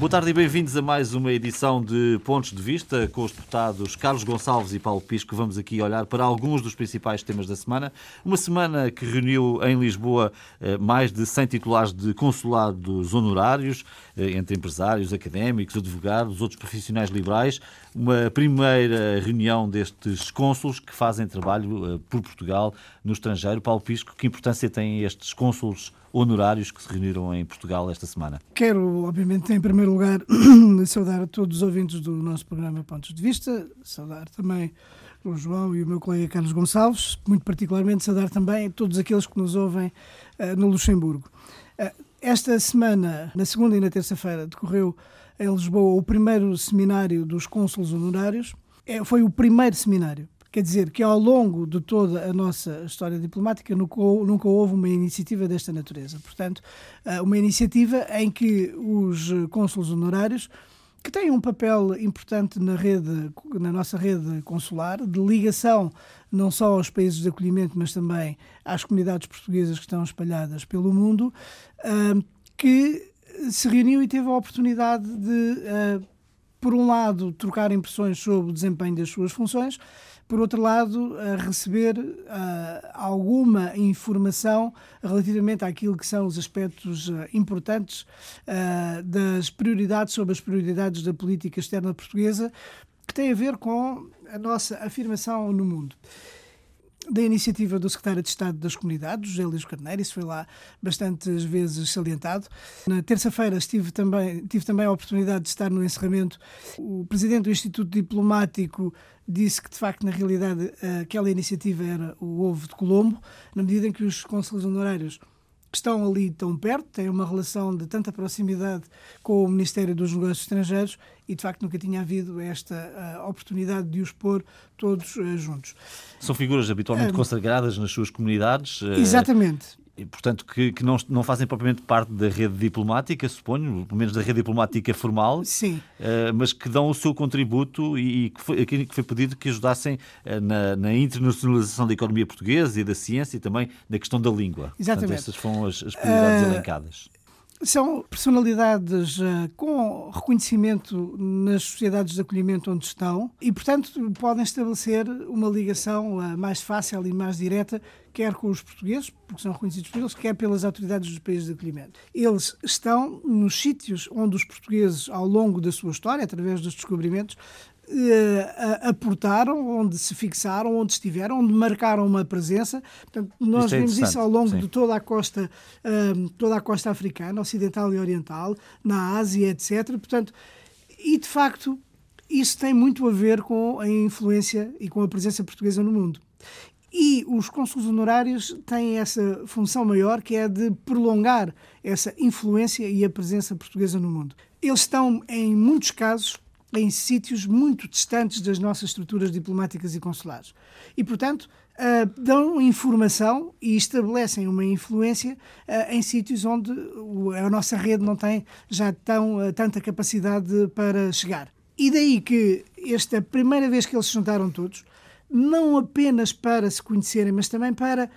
Boa tarde e bem-vindos a mais uma edição de Pontos de Vista com os deputados Carlos Gonçalves e Paulo Pisco. Vamos aqui olhar para alguns dos principais temas da semana. Uma semana que reuniu em Lisboa eh, mais de 100 titulares de consulados honorários, eh, entre empresários, académicos, advogados, outros profissionais liberais. Uma primeira reunião destes cônsulos que fazem trabalho eh, por Portugal no estrangeiro. Paulo Pisco, que importância têm estes cônsulos honorários que se reuniram em Portugal esta semana? Quero, obviamente, em primeiro lugar, saudar a todos os ouvintes do nosso programa Pontos de Vista, saudar também o João e o meu colega Carlos Gonçalves, muito particularmente saudar também todos aqueles que nos ouvem uh, no Luxemburgo. Uh, esta semana, na segunda e na terça-feira, decorreu em Lisboa o primeiro seminário dos cônsulos honorários. É, foi o primeiro seminário Quer dizer que ao longo de toda a nossa história diplomática nunca, houve uma iniciativa desta natureza. Portanto, eh, uma iniciativa em que os cônsulos honorários que têm um papel importante na rede, na nossa rede consular, de ligação não só aos países de acolhimento, mas também às comunidades portuguesas que estão espalhadas pelo mundo, eh, que se reuniu e teve a oportunidade de, eh, por um lado, trocar impressões sobre o desempenho das suas funções, por outro lado, receber uh, alguma informação relativamente àquilo que são os aspectos uh, importantes uh, das prioridades sobre as prioridades da política externa portuguesa, que tem a ver com a nossa afirmação no mundo da iniciativa do secretário de Estado das Comunidades, José Luís Carneiro, isso foi lá bastantes vezes salientado. Na terça-feira estive também, tive também a oportunidade de estar no encerramento. O presidente do Instituto Diplomático disse que, de facto, na realidade, aquela iniciativa era o ovo de Colombo, na medida em que os consulos honorários estão ali tão perto, têm uma relação de tanta proximidade com o Ministério dos Negócios Estrangeiros e, de facto, nunca tinha havido esta uh, oportunidade de os pôr todos uh, juntos. São figuras habitualmente consagradas nas suas comunidades. Uh, Portanto, que, que não, não, fazem propriamente parte da rede diplomática, suponho, pelo menos da rede diplomática formal, Sim. Uh, mas que dão o seu contributo e, e que, foi, que foi pedido que ajudassem uh, na, na, internacionalização da economia portuguesa e da ciência e também na questão da língua. Exatamente. Portanto, essas foram as, as prioridades uh, elencadas. São personalidades uh, com reconhecimento nas sociedades de acolhimento onde estão e, portanto, podem estabelecer uma ligação uh, mais fácil e mais direta, quer com os portugueses, porque são reconhecidos por eles, quer pelas autoridades dos países de acolhimento. Eles estão nos sítios onde os portugueses, ao longo da sua história, através dos descobrimentos, uh, aportaram, onde se fixaram, onde estiveram, onde marcaram uma presença. Portanto, nós é vimos isso ao longo Sim. de toda a costa, uh, toda a costa africana, ocidental e oriental, na Ásia, etc. Portanto, e de facto, isso tem muito a ver com a influência e com a presença portuguesa no mundo. E os cônsules honorários têm essa função maior, que é de prolongar essa influência e a presença portuguesa no mundo. Eles estão, em muitos casos, em sítios muito distantes das nossas estruturas diplomáticas e consulares. E, portanto, uh, dão informação e estabelecem uma influência uh, em sítios onde a nossa rede não tem já tão, uh, tanta capacidade para chegar. E daí que esta primeira vez que eles se juntaram todos, não apenas para se conhecerem, mas também para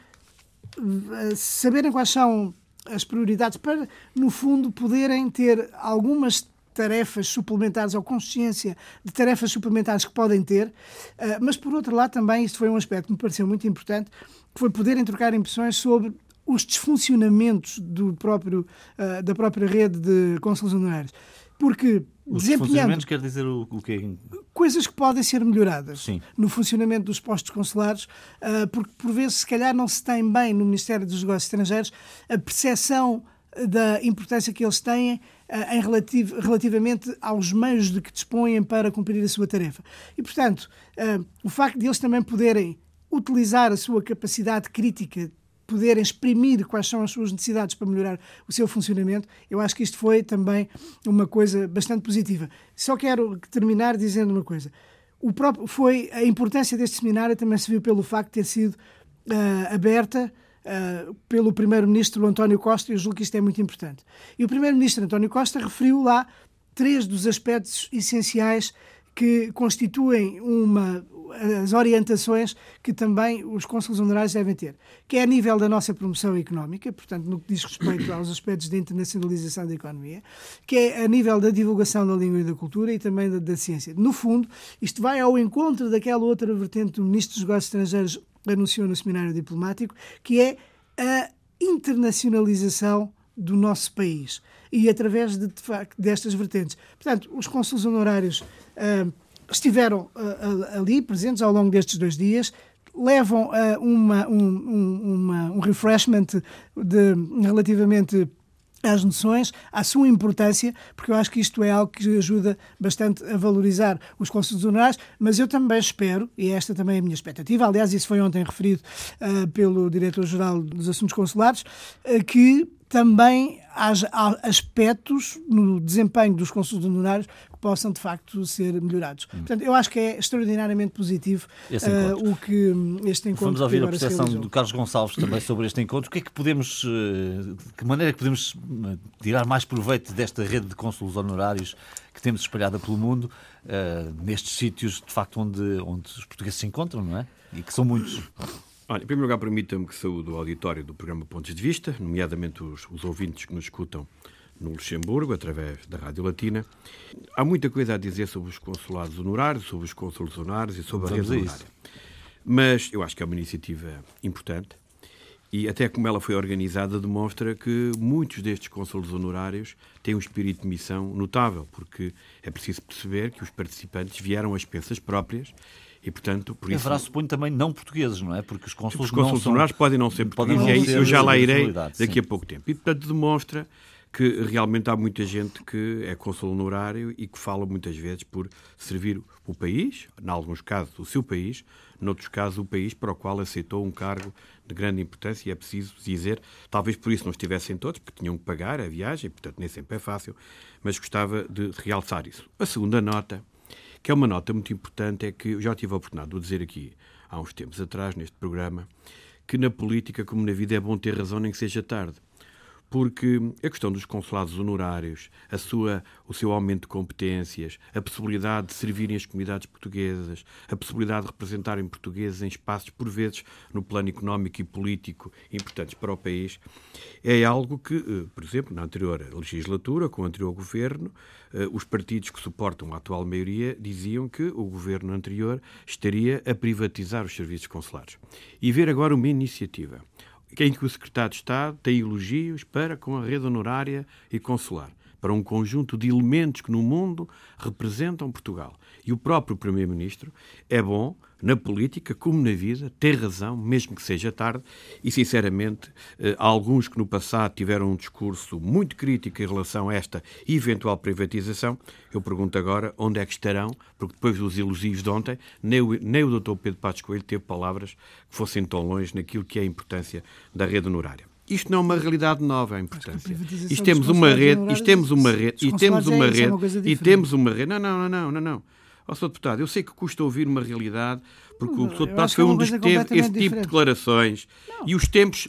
saberem quais são as prioridades, para, no fundo, poderem ter algumas tarefas suplementares ou consciência de tarefas suplementares que podem ter, eh, mas por outro lado também isto foi um aspecto que me pareceu muito importante, que foi poderem trocar impressões sobre os desfuncionamentos do próprio, eh, da própria rede de consulos honorários. Porque os desempenhando quer dizer o, o quê? Coisas que podem ser melhoradas Sim. no funcionamento dos postos consulares, eh, porque por vezes se calhar não se tem bem no Ministério dos Negócios Estrangeiros a percepção da importância que eles têm em relativ relativamente aos meios de que dispõem para cumprir a sua tarefa. E, portanto, uh, o facto de eles também poderem utilizar a sua capacidade crítica poderem exprimir quais são as suas necessidades para melhorar o seu funcionamento, eu acho que isto foi também uma coisa bastante positiva. Só quero terminar dizendo uma coisa. O próprio, foi a importância deste seminário também se viu pelo facto de ter sido uh, aberta uh, pelo Primeiro-Ministro António Costa, e eu julgo que isto é muito importante. E o Primeiro-Ministro António Costa referiu lá três dos aspectos essenciais que constituem uma as orientações que também os cônsules honorários devem ter, que é a nível da nossa promoção económica, portanto, no que diz respeito aos aspectos de internacionalização da economia, que é a nível da divulgação da língua e da cultura e também da, da ciência. No fundo, isto vai ao encontro daquela outra vertente do Ministro dos Negócios Estrangeiros anunciou no seminário diplomático, que é a internacionalização do nosso país e através de, de facto, destas vertentes. Portanto, os cônsules honorários uh, estiveram uh, ali presentes ao longo destes dois dias, levam uh, uma, um, uma, um refreshment de, relativamente às noções, à sua importância, porque eu acho que isto é algo que ajuda bastante a valorizar os conselhos honorários, mas eu também espero, e esta também é a minha expectativa, aliás, isso foi ontem referido uh, pelo Diretor-Geral dos Assuntos Consulares, uh, que também haja aspectos no desempenho dos conselhos honorários possam de facto ser melhorados. Hum. Portanto, eu acho que é extraordinariamente positivo uh, o que este encontro. Vamos ouvir a percepção do Carlos Gonçalves também sobre este encontro. O que é que podemos, de que maneira é que podemos eh, tirar mais proveito desta rede de cônsulos honorários que temos espalhada pelo mundo, uh, nestes sítios de facto onde, onde os portugueses se encontram, não é? E que são muitos. Olha, em primeiro lugar, permita-me que saúde o auditório do programa Pontos de Vista, nomeadamente os, os ouvintes que nos escutam no Luxemburgo, através da Rádio Latina. Há muita coisa a dizer sobre os consulados honorários, sobre os cônsules honorários e sobre Vamos a rede honorária. Mas eu acho que é uma iniciativa importante e até como ela foi organizada demonstra que muitos destes cônsules honorários têm um espírito de missão notável, porque é preciso perceber que os participantes vieram às pensas próprias e, portanto, por isso... Haverá, suponho, também não portugueses, não é? Porque os cônsules, os cônsules honorários podem não ser portugueses, não e aí eu já lá irei daqui sim. a pouco tempo. E, portanto, demonstra que realmente há muita gente que é cônsul honorário e que fala muitas vezes por servir o país, em alguns casos o seu país, noutros casos o país para o qual aceitou um cargo de grande importância e é preciso dizer, talvez por isso não estivessem todos, porque tinham que pagar a viagem, portanto nem sempre é fácil, mas gostava de realçar isso. A segunda nota, que é uma nota muito importante, é que eu já tive a oportunidade de dizer aqui há uns tempos atrás, neste programa, que na política, como na vida, é bom ter razão, nem que seja tarde porque a questão dos consulados honorários, a sua, o seu aumento de competências, a possibilidade de servirem as comunidades portuguesas, a possibilidade de representarem portugueses em espaços, por vezes, no plano económico e político importantes para o país, é algo que, eh, por exemplo, na anterior legislatura, com o anterior governo, eh, os partidos que suportam a atual maioria diziam que o governo anterior estaria a privatizar os serviços consulares. E ver agora uma iniciativa em que o secretário de Estado tem elogios para com a rede honorária e consular, para um conjunto de elementos que no mundo representam Portugal. E o próprio Primeiro-Ministro é bom na política como na vida, ter razão, mesmo que seja tarde, e sinceramente, eh, há alguns que no passado tiveram um discurso muito crítico em relação a esta eventual privatização, eu pergunto agora onde é que estarão, porque depois dos elogios de ontem, nem o, nem o Dr. Pedro Passos Coelho teve palavras que fossem tão longe naquilo que é a importância da rede honorária. Isto não é uma realidade nova, a importância. Isto temos uma rede, isto temos uma rede, e temos uma rede, e temos uma rede. Não, não, não, não, não. Ó, Sr. Deputado, eu sei que custa ouvir uma realidade, porque o Sr. Deputado foi é um dos que teve esse tipo de declarações. E os tempos.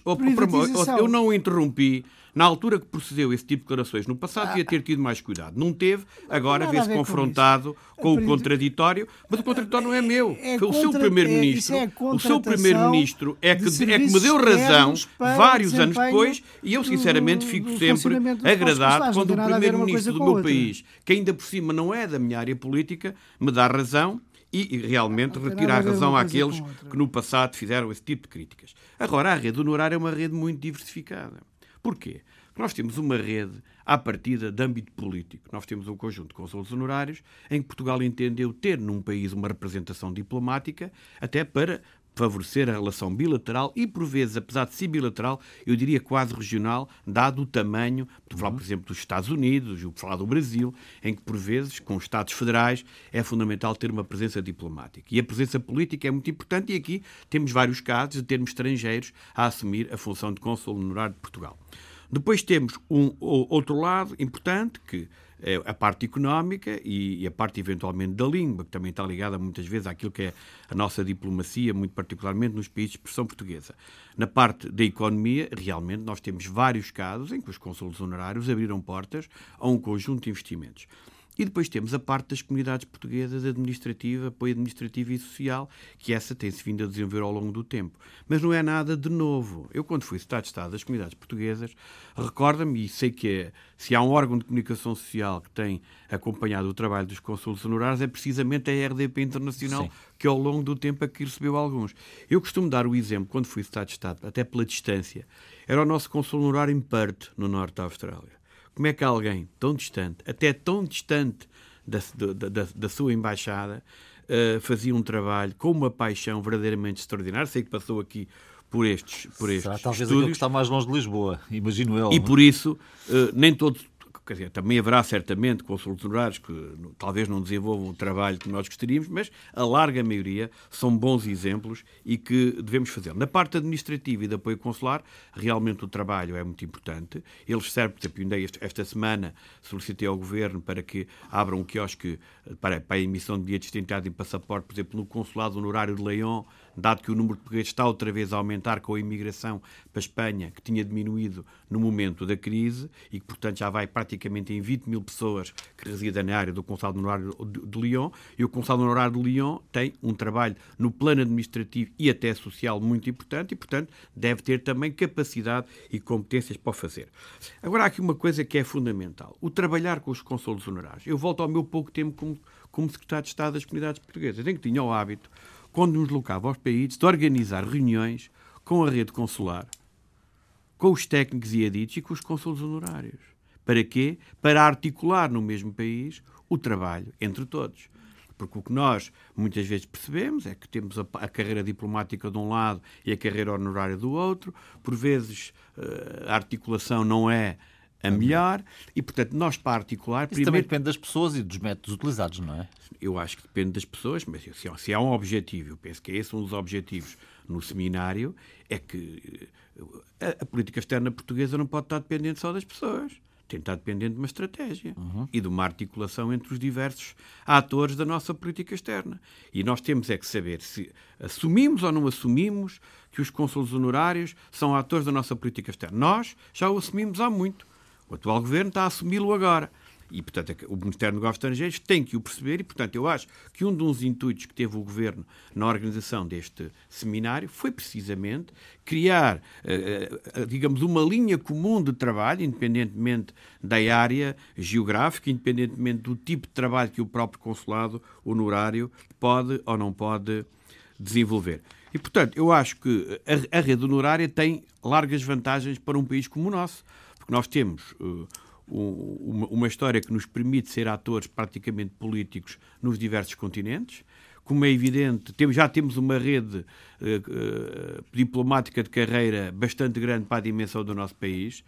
Eu não o interrompi. Na altura que procedeu esse tipo de declarações, no passado, devia ter tido mais cuidado. Não teve, agora vê-se confrontado com, com o contraditório, mas o contraditório não é meu. É, Foi o seu primeiro-ministro. É o seu primeiro-ministro é que, é que me deu razão vários anos depois, e eu sinceramente fico sempre agradado quando o primeiro-ministro do meu país, que ainda por cima não é da minha área política, me dá razão e realmente retirar a razão àqueles que no passado fizeram esse tipo de críticas. Agora, a rede honorária é uma rede muito diversificada. Porquê? Porque nós temos uma rede à partida de âmbito político. Nós temos um conjunto de consulos honorários em que Portugal entendeu ter num país uma representação diplomática até para favorecer a relação bilateral e, por vezes, apesar de ser bilateral, eu diria quase regional, dado o tamanho, por falar, por exemplo, dos Estados Unidos, vou falar do Brasil, em que, por vezes, com os Estados federais, é fundamental ter uma presença diplomática. E a presença política é muito importante e aqui temos vários casos de termos estrangeiros a assumir a função de cônsul honorário de Portugal. Depois temos um outro lado importante que a parte económica e, a parte eventualmente da língua, que também está ligada muitas vezes àquilo que é a nossa diplomacia, muito particularmente nos países de expressão portuguesa. Na parte da economia, realmente nós temos vários casos em que os consulos honorários abriram portas a um conjunto de investimentos. E depois temos a parte das comunidades portuguesas administrativa, apoio administrativo e social, que essa tem-se vindo a desenvolver ao longo do tempo. Mas não é nada de novo. Eu, quando fui Estado de Estado das comunidades portuguesas, recordo-me, e sei que é, se há um órgão de comunicação social que tem acompanhado o trabalho dos consulos honorários, é precisamente a RDP Internacional, Sim. que ao longo do tempo aqui recebeu alguns. Eu costumo dar o exemplo, quando fui Estado de Estado, até pela distância, era o nosso consul honorário em Perth, no norte da Austrália. Como é que alguém tão distante, até tão distante da, da, da, da sua embaixada, uh, fazia um trabalho com uma paixão verdadeiramente extraordinária? Sei que passou aqui por estes, por estes Será talvez estúdios. aquilo que está mais longe de Lisboa, imagino eu. E por isso, uh, nem todos quer dizer, também haverá certamente consultores honorários que talvez não desenvolvam o trabalho que nós gostaríamos, mas a larga maioria são bons exemplos e que devemos fazer. Na parte administrativa e de apoio consular, realmente o trabalho é muito importante. Eles servem, por exemplo, esta semana solicitei ao Governo para que abram um quiosque para, para a emissão de bilhetes de identidade e passaporte, por exemplo, no Consulado Honorário de Leão, dado que o número de portugueses está outra vez a aumentar com a imigração para a Espanha, que tinha diminuído no momento da crise e que, portanto, já vai praticamente em 20 mil pessoas que residem na área do Consulado Honorário de Lyon. E o Consulado Honorário de Lyon tem um trabalho no plano administrativo e até social muito importante e, portanto, deve ter também capacidade e competências para o fazer. Agora, há aqui uma coisa que é fundamental: o trabalhar com os consulos honorários. Eu volto ao meu pouco tempo como, como secretário de Estado das Comunidades Portuguesas, em que tinha o hábito quando nos deslocava aos países, de organizar reuniões com a rede consular, com os técnicos e aditos e com os consulos honorários. Para quê? Para articular no mesmo país o trabalho entre todos. Porque o que nós muitas vezes percebemos é que temos a, a carreira diplomática de um lado e a carreira honorária do outro. Por vezes eh, a articulação não é a melhor e, portanto, nós para articular... Isso primeiro... também depende das pessoas e dos métodos utilizados, não é? Eu acho que depende das pessoas, mas se, se há um objetivo, eu penso que é esse um dos objetivos no seminário, é que eh, a, a política externa portuguesa não pode estar dependente só das pessoas tem de estar dependente de uma estratégia uhum. e de uma articulação entre os diversos atores da nossa política externa. E nós temos é que saber se assumimos ou não assumimos que os cônsules honorários são atores da nossa política externa. Nós já o assumimos há muito. O atual governo está a assumi-lo agora. E, portanto, é o Ministério dos Negócios Estrangeiros tem que o perceber, e, portanto, eu acho que um dos intuitos que teve o Governo na organização deste seminário foi precisamente criar, eh, eh, digamos, uma linha comum de trabalho, independentemente da área geográfica, independentemente do tipo de trabalho que o próprio consulado honorário pode ou não pode desenvolver. E, portanto, eu acho que a, rede honorária tem largas vantagens para um país como o nosso porque nós temos uh, uma, uma história que nos permite ser atores praticamente políticos nos diversos continentes. Como é evidente, já temos uma rede uh, uh, diplomática de carreira bastante grande para a dimensão do nosso país.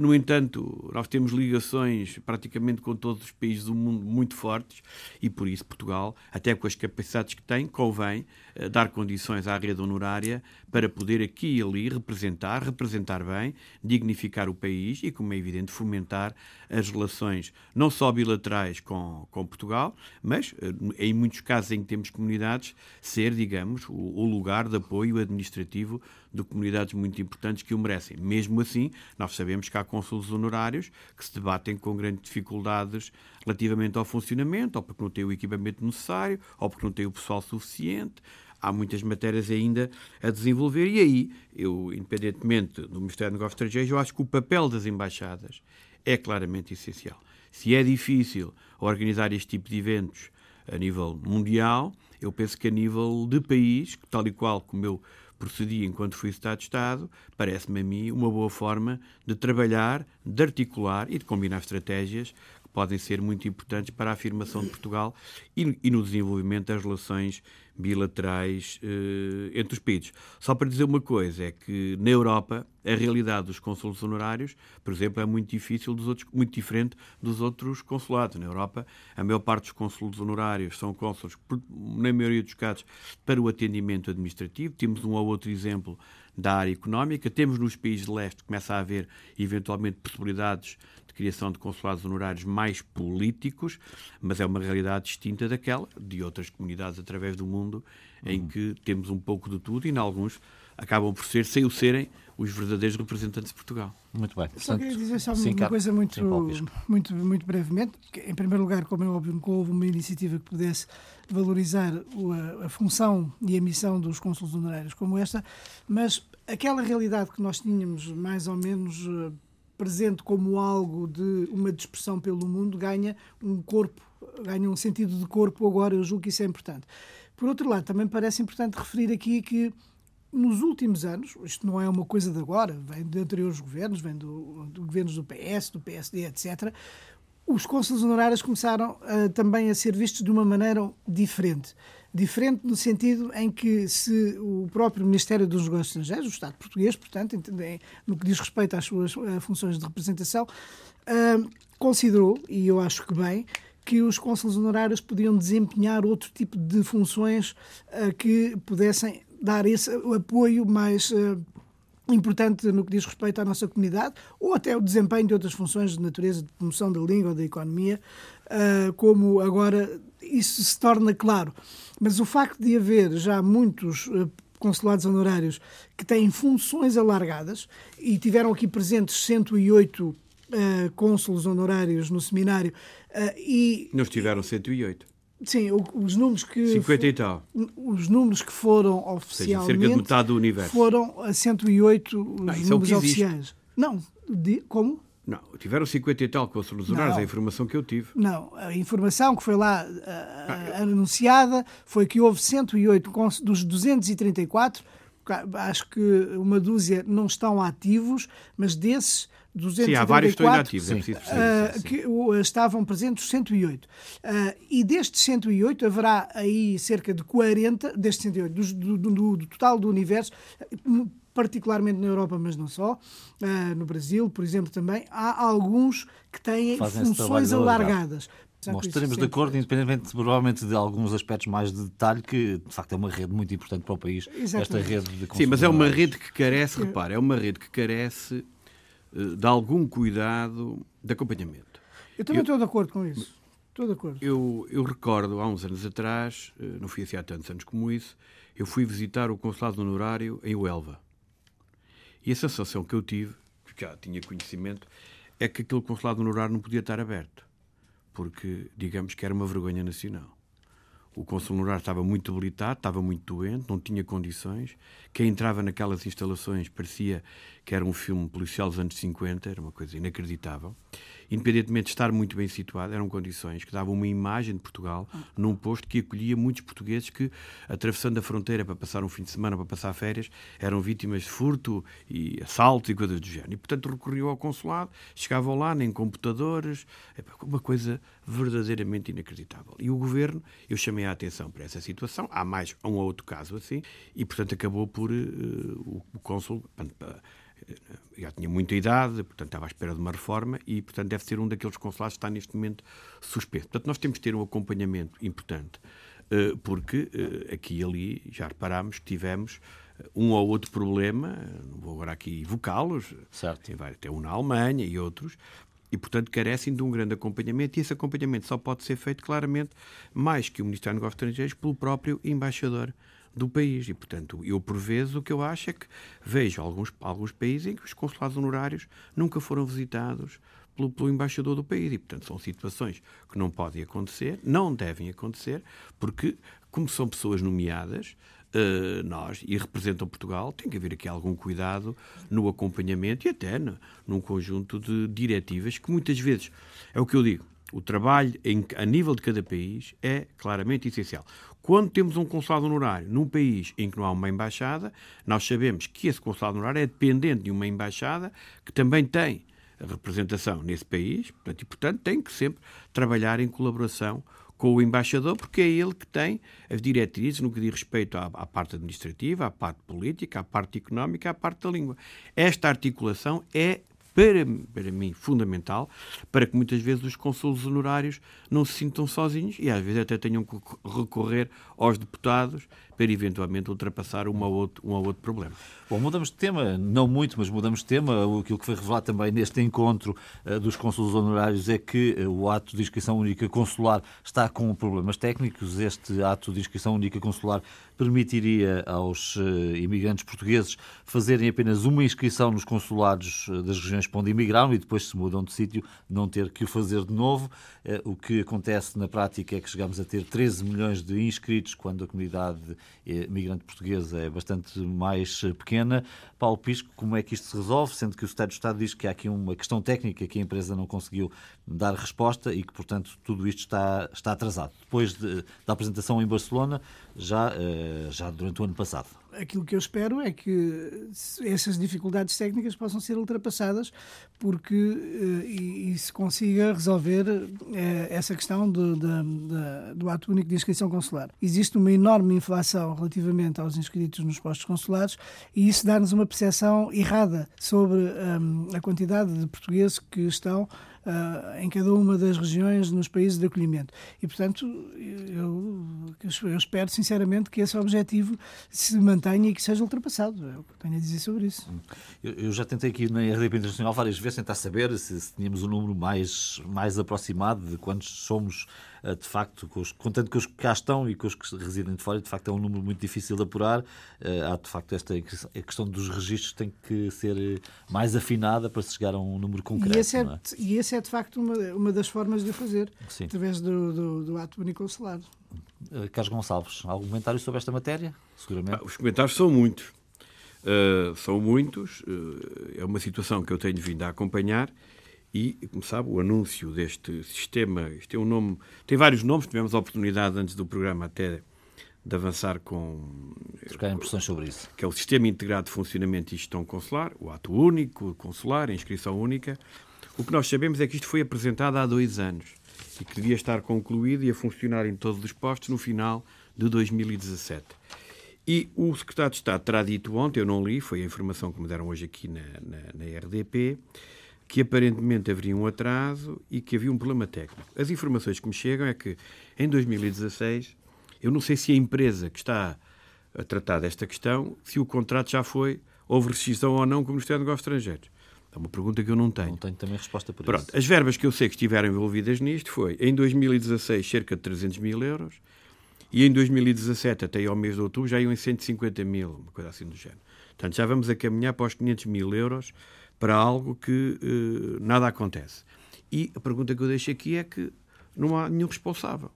No entanto, nós temos ligações praticamente com todos os países do mundo muito fortes e por isso Portugal, até com as capacidades que tem, convém dar condições à rede honorária para poder aqui e ali representar, representar bem, dignificar o país e, como é evidente, fomentar as relações não só bilaterais com, com Portugal, mas eh, em muitos casos em que temos comunidades, ser, digamos, o, o lugar de apoio administrativo de comunidades muito importantes que o merecem. Mesmo assim, nós sabemos que há consulos honorários que se debatem com grandes dificuldades relativamente ao funcionamento, ou porque não têm o equipamento necessário, ou porque não têm o pessoal suficiente. Há muitas matérias ainda a desenvolver e aí, eu, independentemente do Ministério dos Negócios Estrangeiros, eu acho que o papel das embaixadas é claramente essencial. Se é difícil organizar este tipo de eventos a nível mundial, eu penso que a nível de país, tal e qual como eu procedi enquanto fui Estado de Estado, parece-me a mim uma boa forma de trabalhar, de articular e de combinar estratégias que podem ser muito importantes para a afirmação de Portugal e, e no desenvolvimento das relações bilaterais eh, entre os países. Só para dizer uma coisa, é que na Europa a realidade dos consulos honorários, por exemplo, é muito difícil dos outros, muito diferente dos outros consulados. Na Europa, a maior parte dos consulos honorários são consulos, na maioria dos casos, para o atendimento administrativo. Temos um ou outro exemplo da área económica. Temos nos países de leste, começa a haver eventualmente possibilidades criação de consulados honorários mais políticos, mas é uma realidade distinta daquela de outras comunidades através do mundo em uhum. que temos um pouco de tudo e, em alguns, acabam por ser, sem o serem, os verdadeiros representantes de Portugal. Muito bem. Só queria dizer só Sim, uma coisa muito, Sim, muito, muito brevemente. Que, em primeiro lugar, como é óbvio, nunca houve uma iniciativa que pudesse valorizar a, a função e a missão dos cônsules honorários como esta, mas aquela realidade que nós tínhamos mais ou menos uh, presente como algo de uma dispersão pelo mundo ganha um corpo, ganha um sentido de corpo agora, eu julgo que isso é importante. Por outro lado, também parece importante referir aqui que nos últimos anos, isto não é uma coisa de agora, vem de anteriores governos, vem do, do governos do PS, do PSD, etc., os cônsules honorários começaram uh, também a ser vistos de uma maneira diferente. Diferente no sentido em que se o próprio Ministério dos Negócios Estrangeiros, o Estado português, portanto, no que diz respeito às suas uh, funções de representação, uh, considerou, e eu acho que bem, que os cônsules honorários podiam desempenhar outro tipo de funções que pudessem dar esse apoio mais importante no que diz respeito à nossa comunidade, ou até o desempenho de outras funções de natureza de promoção da língua ou da economia, como agora isso se torna claro. Mas o facto de haver já muitos uh, consulados honorários que têm funções alargadas e tiveram aqui presentes 108 uh, cônsulos honorários no seminário uh, e... Nos tiveram 108. Sim, os números que. 50 e tal. Os números que foram oficialmente. Seja, cerca de metade do universo. Foram a 108 os não, é números é oficiais. Não, de, como? Não, tiveram 50 e tal consulos honorários, é a informação que eu tive. Não, a informação que foi lá uh, ah, anunciada foi que houve 108 dos 234, acho que uma dúzia não estão ativos, mas desses 234, sim, há vários que estão inativos, é preciso perceber. Uh, que uh, estavam presentes 108. Uh, e destes 108 haverá aí cerca de 40, destes 108, do, do, do, do total do universo, particularmente na Europa, mas não só, uh, no Brasil, por exemplo, também, há alguns que têm Fazem funções alargadas. Nós estaremos de acordo, independentemente provavelmente de alguns aspectos mais de detalhe, que de facto é uma rede muito importante para o país, Exatamente. esta rede de Sim, mas é uma rede que carece, repare, é uma rede que carece eh, de algum cuidado de acompanhamento. Eu também eu, estou de acordo com isso. Estou de acordo. Eu, eu recordo, há uns anos atrás, eh, não fui assim há tantos anos como isso, eu fui visitar o consulado honorário em Uelva. E a sensação que eu tive, que já tinha conhecimento, é que aquele consulado honorário não podia estar aberto. Porque, digamos que era uma vergonha nacional. O consul honorário estava muito debilitado, estava muito doente, não tinha condições. Quem entrava naquelas instalações parecia que era um filme policial dos anos 50, era uma coisa inacreditável independentemente de estar muito bem situado, eram condições que davam uma imagem de Portugal num posto que acolhia muitos portugueses que, atravessando a fronteira para passar um fim de semana, para passar férias, eram vítimas de furto e assalto e coisas do género. E, portanto, recorriam ao consulado, chegavam lá, nem computadores, uma coisa verdadeiramente inacreditável. E o governo, eu chamei a atenção para essa situação, há mais um ou outro caso assim, e, portanto, acabou por uh, o cônsul já tinha muita idade, portanto estava à espera de uma reforma e, portanto, deve ser um daqueles consulados que está neste momento suspenso. Portanto, nós temos de ter um acompanhamento importante, eh, porque eh, aqui e ali já reparámos que tivemos eh, um ou outro problema, não vou agora aqui evocá-los, tem até um na Alemanha e outros, e, portanto, carecem de um grande acompanhamento, e esse acompanhamento só pode ser feito claramente, mais que o Ministério dos Negócios Estrangeiros, pelo próprio embaixador do país. E, portanto, eu por vezes o que eu acho é que vejo alguns, alguns países em que os consulados honorários nunca foram visitados pelo, pelo, embaixador do país. E, portanto, são situações que não podem acontecer, não devem acontecer, porque, como são pessoas nomeadas, Uh, nós, e representam Portugal, tem que haver aqui algum cuidado no acompanhamento e até no, num conjunto de diretivas que muitas vezes, é o que eu digo, o trabalho em, a nível de cada país é claramente essencial. Quando temos um consulado honorário num país em que não há uma embaixada, nós sabemos que esse consulado honorário é dependente de uma embaixada que também tem representação nesse país portanto, e, portanto, tem que sempre trabalhar em colaboração com o embaixador, porque é ele que tem as diretrizes no que diz respeito à, à, parte administrativa, à parte política, à parte económica, à parte da língua. Esta articulação é para, para mim, fundamental, para que muitas vezes os consulos honorários não se sintam sozinhos e às vezes até tenham que recorrer aos deputados para eventualmente ultrapassar um ou outro, um ou outro problema. Bom, mudamos de tema, não muito, mas mudamos de tema. Aquilo que foi revelado também neste encontro uh, dos consulos honorários é que uh, o ato de inscrição única consular está com problemas técnicos. Este ato de inscrição única consular permitiria aos uh, imigrantes portugueses fazerem apenas uma inscrição nos consulados das regiões para onde imigraram e depois, se mudam de sítio, não ter que o fazer de novo. O que acontece na prática é que chegamos a ter 13 milhões de inscritos quando a comunidade migrante portuguesa é bastante mais pequena. Paulo Pisco, como é que isto se resolve, sendo que o Estado do Estado diz que há aqui uma questão técnica que a empresa não conseguiu dar resposta e que, portanto, tudo isto está, está atrasado. Depois de, da apresentação em Barcelona, já, eh, já durante o ano passado aquilo que eu espero é que essas dificuldades técnicas possam ser ultrapassadas porque eh, e, e se consiga resolver é, essa questão do, da, do ato único de inscrição consular. Existe uma enorme inflação relativamente aos inscritos nos postos consulares e isso dá-nos uma percepção errada sobre um, a quantidade de portugueses que estão uh, em cada uma das regiões nos países de acolhimento. E, portanto, eu, eu, espero sinceramente que esse objetivo se mantenha e que seja ultrapassado. É o que tenho a dizer sobre isso. Eu, eu já tentei aqui na RDP Internacional várias vezes tentar saber se, se tínhamos um número mais, mais aproximado de quantos somos de facto, com os, contando com os que cá estão e com os que residem de fora, de facto é um número muito difícil de apurar. Eh, há de facto esta a questão dos registros tem que ser eh, mais afinada para se chegar a um número concreto. E esse é, é? E esse é de facto uma, uma das formas de o fazer, Sim. através do, do, do ato uniconsular. Carlos Gonçalves, algum comentário sobre esta matéria? Seguramente. os comentários são muitos. Uh, são muitos. Uh, é uma situação que eu tenho vindo a acompanhar e, como sabe, o anúncio deste sistema, isto tem um nome, tem vários nomes, tivemos a oportunidade antes do programa até de avançar com. Trocar impressões sobre isso. Que é o Sistema Integrado de Funcionamento e Gestão Consular, o ato único, consular, a inscrição única. O que nós sabemos é que isto foi apresentado há dois anos e que devia estar concluído e a funcionar em todos os postos no final de 2017. E o secretário de Estado terá dito ontem, eu não li, foi a informação que me deram hoje aqui na, na, na RDP, que aparentemente haveria um atraso e que havia um problema técnico. As informações que me chegam é que em 2016, eu não sei se a empresa que está a tratar desta questão, se o contrato já foi, houve rescisão ou não com o Ministério dos Negócios Estrangeiros. É uma pergunta que eu não tenho. Não tenho também resposta para Pronto, isso. As verbas que eu sei que estiveram envolvidas nisto foi, em 2016, cerca de 300 mil euros, e em 2017, até ao mês de outubro, já iam em 150 mil, uma coisa assim do género. Portanto, já vamos a caminhar para os 500 mil euros para algo que uh, nada acontece. E a pergunta que eu deixo aqui é que não há nenhum responsável.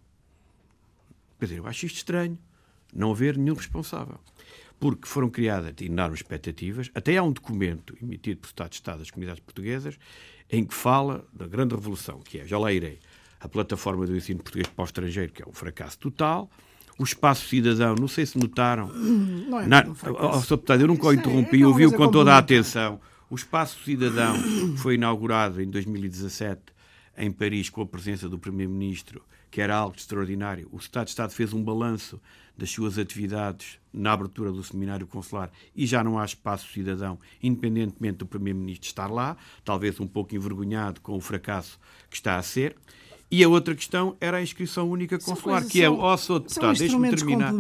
Quer dizer, eu acho isto estranho, não haver nenhum responsável. Porque foram criadas enormes expectativas, até há um documento emitido pelo Estado de Estado das Comunidades Portuguesas em que fala da grande revolução, que é, já lá irei, a plataforma do ensino português para o estrangeiro, que é um fracasso total, o espaço cidadão, não sei se notaram. Não é Na, um oh, oh, eu nunca o interrompi, é, ouviu com toda a atenção. O Espaço Cidadão foi inaugurado em 2017 em Paris com a presença do Primeiro-Ministro, que era algo extraordinário. O Estado de Estado fez um balanço das suas atividades na abertura do seminário consular e já não há espaço cidadão, independentemente do Primeiro-Ministro estar lá, talvez um pouco envergonhado com o fracasso que está a ser. E a outra questão era a inscrição única consular, que é, ó, oh, sou deputado, deixe-me terminar.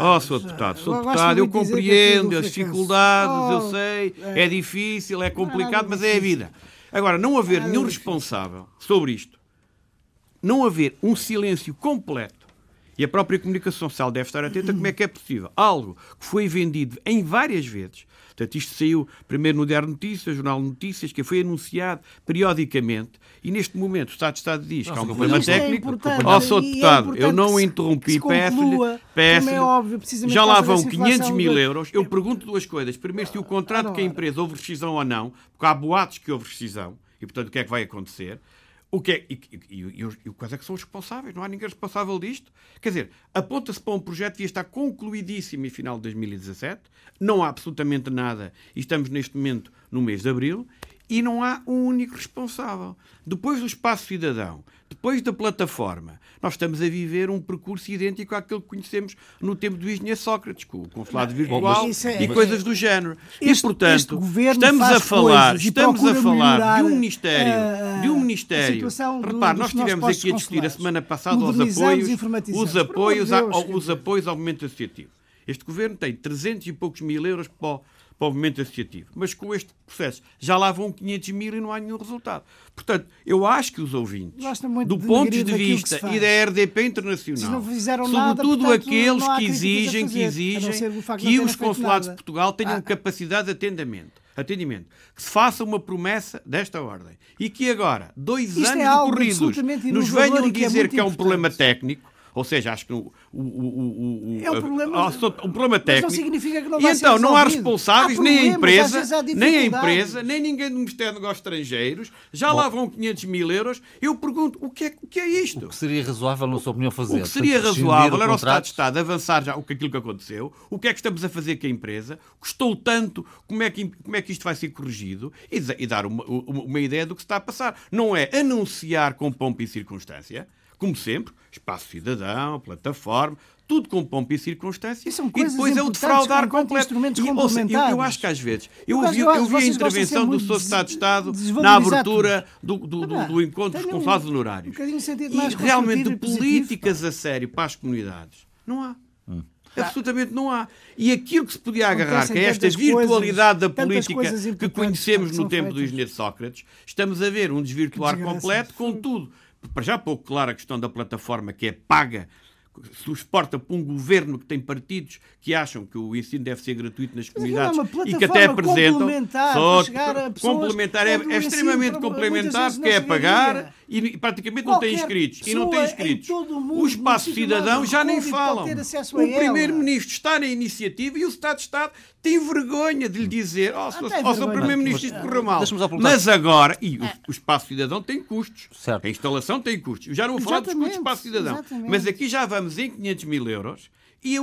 Ó, oh, sou deputado, sou deputado, eu compreendo as dificuldades, oh, eu sei, é, é difícil, é complicado, mas é a vida. Agora, não haver nenhum responsável sobre isto, não haver um silêncio completo, e a própria comunicação social deve estar atenta como é que é possível. Algo que foi vendido em várias vezes, Portanto, isto saiu primeiro no Diário Notícias, Jornal de Notícias, que foi anunciado periodicamente. E neste momento o Estado de Estado diz que há um problema é técnico. É Ó, oh, sou deputado, é eu não o interrompi, peço-lhe. Peço é já lá vão 500 mil euros. Eu pergunto duas coisas. Primeiro, se o contrato que a empresa houve rescisão ou não, porque há boatos que houve rescisão. E, portanto, o que é que vai acontecer? O que é, e, e, e, e, quais é que são os responsáveis? Não há ninguém responsável disto. Quer dizer, aponta-se para um projeto que estar concluidíssimo em final de 2017, não há absolutamente nada, e estamos neste momento no mês de abril, e não há um único responsável. Depois do espaço cidadão, depois da plataforma, nós estamos a viver um percurso idêntico àquele que conhecemos no tempo do engenheiro Sócrates, com o consulado virtual é, e coisas do género. Este, e, portanto, estamos a falar, estamos a falar de um ministério, uh, de um ministério. Repare, nós estivemos aqui a discutir a semana passada os apoios, os apoios, os apoios ao movimento associativo. Este governo tem 300 e poucos mil euros para o, para o movimento associativo. Mas com este processo já lá vão 500 mil e não há nenhum resultado. Portanto, eu acho que os ouvintes, do ponto de vista e da RDP Internacional, sobretudo nada, portanto, aqueles que exigem, que exigem que os consulados de Portugal tenham ah. capacidade de atendimento atendimento, que se faça uma promessa desta ordem e que agora, dois Isto anos é decorridos, nos venham dizer que é, que é um problema técnico, ou seja, acho que o, o, o, o, é um problema, um problema técnico. não significa que não vai e então não há responsáveis, há nem a empresa, nem a empresa, nem ninguém do Ministério de Negócios Estrangeiros. Já Bom, lá vão 500 mil euros. Eu pergunto, o que, é, o que é isto? O que seria razoável, na sua opinião, fazer? O que seria razoável era o Estado de Estado avançar já o que aquilo que aconteceu. O que é que estamos a fazer com a empresa? Custou tanto, como é que, como é que isto vai ser corrigido? E, e dar uma, uma, uma ideia do que se está a passar. Não é anunciar com pompa e circunstância como sempre, espaço cidadão, plataforma, tudo com pompa e circunstância, e, e depois é o defraudar completo. E, ouça, eu, eu, acho que às vezes, eu, ouvi, eu vi a intervenção do Sr. Estado de Estado na abertura do, do, do, do encontro dos consulados honorários. Um e realmente políticas a sério para as comunidades, não há. Hum. Absolutamente não há. E aquilo que se podia agarrar, que é esta virtualidade da política que conhecemos no tempo do engenheiro Sócrates, estamos a ver um desvirtuar completo, contudo para já pouco clara a questão da plataforma que é paga suporta por um governo que tem partidos que acham que o ensino deve ser gratuito nas comunidades é e que até apresentam complementar, só, complementar é, é extremamente complementar porque é pagar e praticamente não tem inscritos. E não tem inscritos. o espaço cidadão já nem falam. o primeiro-ministro está na iniciativa e o Estado de Estado tem vergonha de lhe dizer oh, oh, seu primeiro-ministro isto correu mal. mas agora e o, o espaço cidadão tem custos. Certo. a instalação tem custos. Já não vou falar dos custos do espaço cidadão. Exatamente. mas aqui já vamos em 500 mil euros e,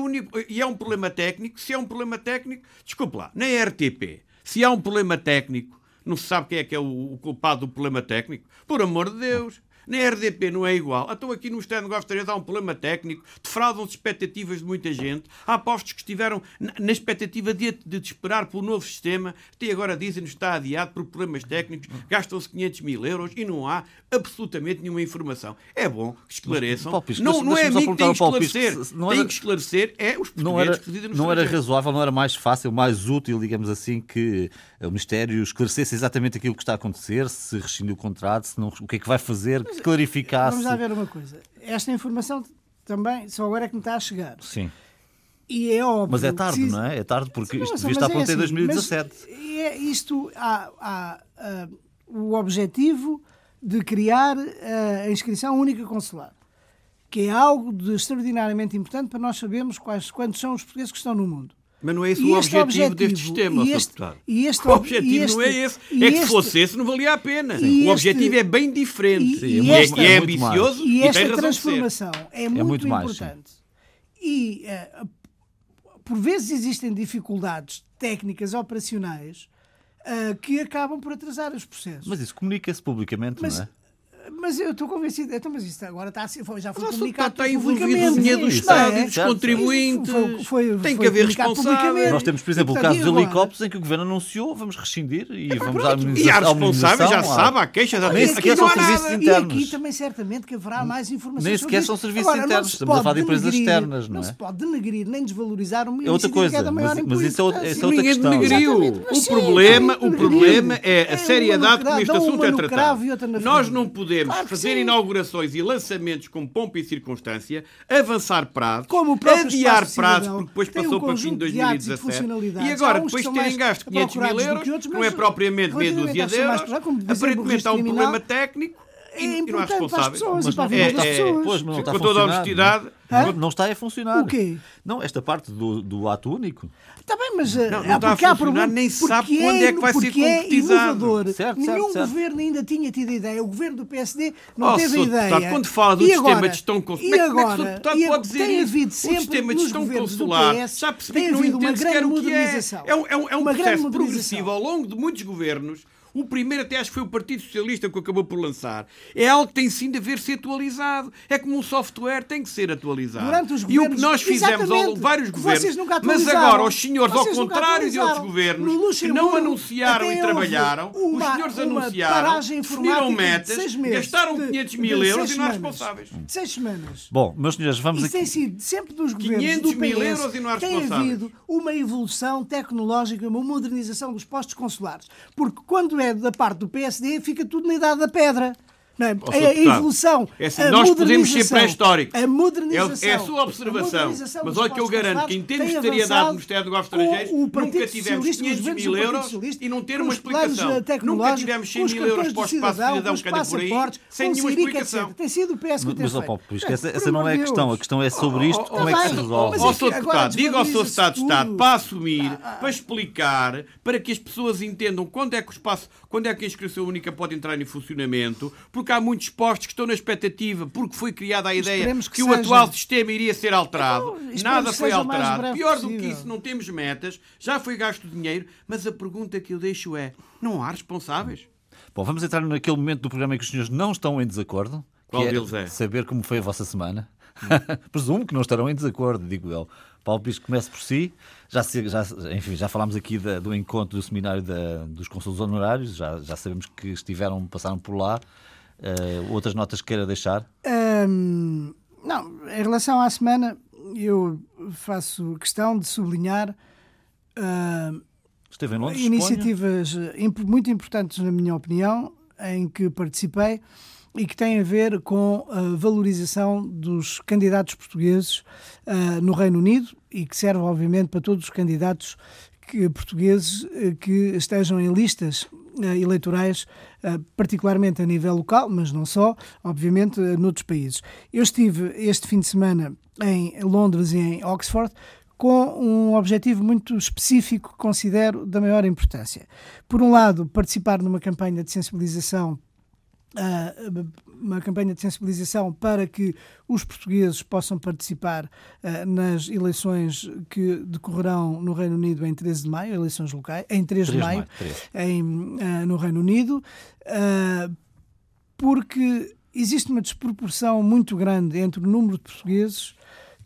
e é um problema técnico. Se é um problema técnico, desculpe lá, na RTP, se há um problema técnico, não se sabe quem é que é o, culpado do problema técnico? Por amor de Deus. Na RDP não é igual. Então aqui no Estado de Negócios há um problema técnico, defraudam-se expectativas de muita gente. Há postos que estiveram na expectativa de, de, de esperar pelo novo sistema, até agora dizem-nos que está adiado por problemas técnicos, gastam-se 500 mil euros e não há absolutamente nenhuma informação. É bom que esclareçam. Mas, não, não é a mim que tem que esclarecer. Não era, tem que esclarecer é os não era, Não era razoável, não era mais fácil, mais útil, digamos assim, que o Ministério esclarecesse exatamente aquilo que está a acontecer, se rescindiu o contrato, se não, o que é que vai fazer, que clarificasse. Vamos lá ver uma coisa. Esta informação também só agora é que me está a chegar. Sim. E é óbvio. Mas é tarde, não é? É tarde porque isto devia estar pronto é assim, em 2017. É isto, há, há o objetivo de criar uh, a inscrição única consular, que é algo de extraordinariamente importante para nós sabermos quais, quantos são os portugueses que estão no mundo. Mas não é esse o objetivo, objetivo, deste sistema, e este, e este, o objetivo este, não é esse. É que se fosse esse, não valia a pena. o objetivo é bem diferente. E, e, esta, é, é ambicioso e, esta e transformação é muito, é muito importante. Mais, e, uh, por vezes, existem dificuldades técnicas, operacionais, uh, que acabam por atrasar os processos. Mas isso comunica-se publicamente, Mas, não é? Mas eu estou convencido. Então, mas isto agora está, foi, já foi mas comunicado. Está, está envolvido o dinheiro do Estado e dos contribuintes. Foi, foi, tem que haver responsáveis. Nós temos, por exemplo, o caso dos helicópteros em que o Governo anunciou vamos rescindir e é, vamos dar E há responsáveis, já sabe, há queixas. Nem sequer são serviços internos. E aqui também certamente que haverá mais informações. Nem sequer são serviços internos. Estamos a falar de empresas externas, não é? Não se pode denegrir nem desvalorizar o é outra coisa, mas isso é outra questão. Ninguém denegriu. O problema é a seriedade como este assunto é tratado. Nós não podemos fazer inaugurações inaugurações e lançamentos com pompa e circunstância, avançar prazos, adiar prazos, porque depois passou um para o fim de 2017. E agora, depois de terem gasto 500 mil euros, outros, não é propriamente meia dúzia de euros, aparentemente há um problema técnico é importante para as pessoas mas, e para a vida é, das pessoas. Pois, mas não está com toda a honestidade. Não, não, está a funcionar. O quê? Não, esta parte do, do ato único. Está bem, mas não, eh, não está a funcionar, nem sabe quando é, é que vai ser é concretizado. É certo, Nenhum certo, governo ainda tinha tido ideia. O governo do PSD não oh, teve ideia. Deputado, quando fala do e sistema agora, de gestão consular, como é que o deputado pode dizer tem havido sempre o sistema de gestão consular, já percebi que não entende sequer o que é. É é é um processo progressivo ao longo de muitos governos O primeiro até acho que foi o Partido Socialista que acabou por lançar. É algo que tem sim de haver ser atualizado. É como um software tem que ser atualizado. Durante os e o que nós fizemos ao vários governos, mas agora os senhores, ao contrário de outros governos, que não anunciaram e trabalharam, uma, os senhores anunciaram, definiram metas, gastaram 500 mil euros e não responsáveis. Seis semanas. Bom, meus senhores, vamos Isso aqui. tem sido sempre dos governos 500 do mil euros e não há Tem havido uma evolução tecnológica, uma modernização dos postos consulares. Porque quando é da parte do PSD, fica tudo na idade da pedra. Não é? a, a evolução. É assim, a nós podemos ser pré-históricos. A modernização. É, é a sua observação. A mas olha que eu garanto que em termos de seriedade no Ministério dos Negócios Estrangeiros, nunca tivemos 500 mil euros e não ter uma explicação. Nunca tivemos 100 mil euros para o espaço de cidadão que anda por aí, sem nenhuma explicação. Tem sido o PS que tem Mas, Paulo, essa, essa não é a questão. A questão é sobre isto, como é que se resolve. Ó, Sr. Deputado, diga ao Sr. Estado de Estado para assumir, para explicar, para que as pessoas entendam quando é que o espaço, quando é que a inscrição única pode entrar em funcionamento, porque há muitos postos que estão na expectativa, porque foi criada a ideia que, que o seja. atual sistema iria ser alterado. Então, Nada foi alterado. Pior do que isso, não temos metas, já foi gasto dinheiro, mas a pergunta que eu deixo é: não há responsáveis? Bom, vamos entrar naquele momento do programa em que os senhores não estão em desacordo. Qual é deles é? Saber como foi a vossa semana. Presumo que não estarão em desacordo, digo eu. Paulo Pisco comece por si. Já, já, enfim, já falámos aqui da, do encontro do seminário da, dos consulos honorários, já, já sabemos que estiveram, passaram por lá. Uh, outras notas que queira deixar? Um, não, em relação à semana, eu faço questão de sublinhar uh, Esteve em Londres, iniciativas imp muito importantes, na minha opinião, em que participei e que têm a ver com a valorização dos candidatos portugueses uh, no Reino Unido e que serve, obviamente, para todos os candidatos que, portugueses que estejam em listas eh, eleitorais, eh, particularmente a nível local, mas não só, obviamente, eh, noutros países. Eu estive este fim de semana em Londres e em Oxford com um objetivo muito específico que considero da maior importância. Por um lado, participar numa campanha de sensibilização uma campanha de sensibilização para que os portugueses possam participar uh, nas eleições que decorrerão no Reino Unido em 13 de maio, eleições locais, em 3, 3 de maio, em, uh, no Reino Unido, porque existe uma desproporção muito grande entre o número de portugueses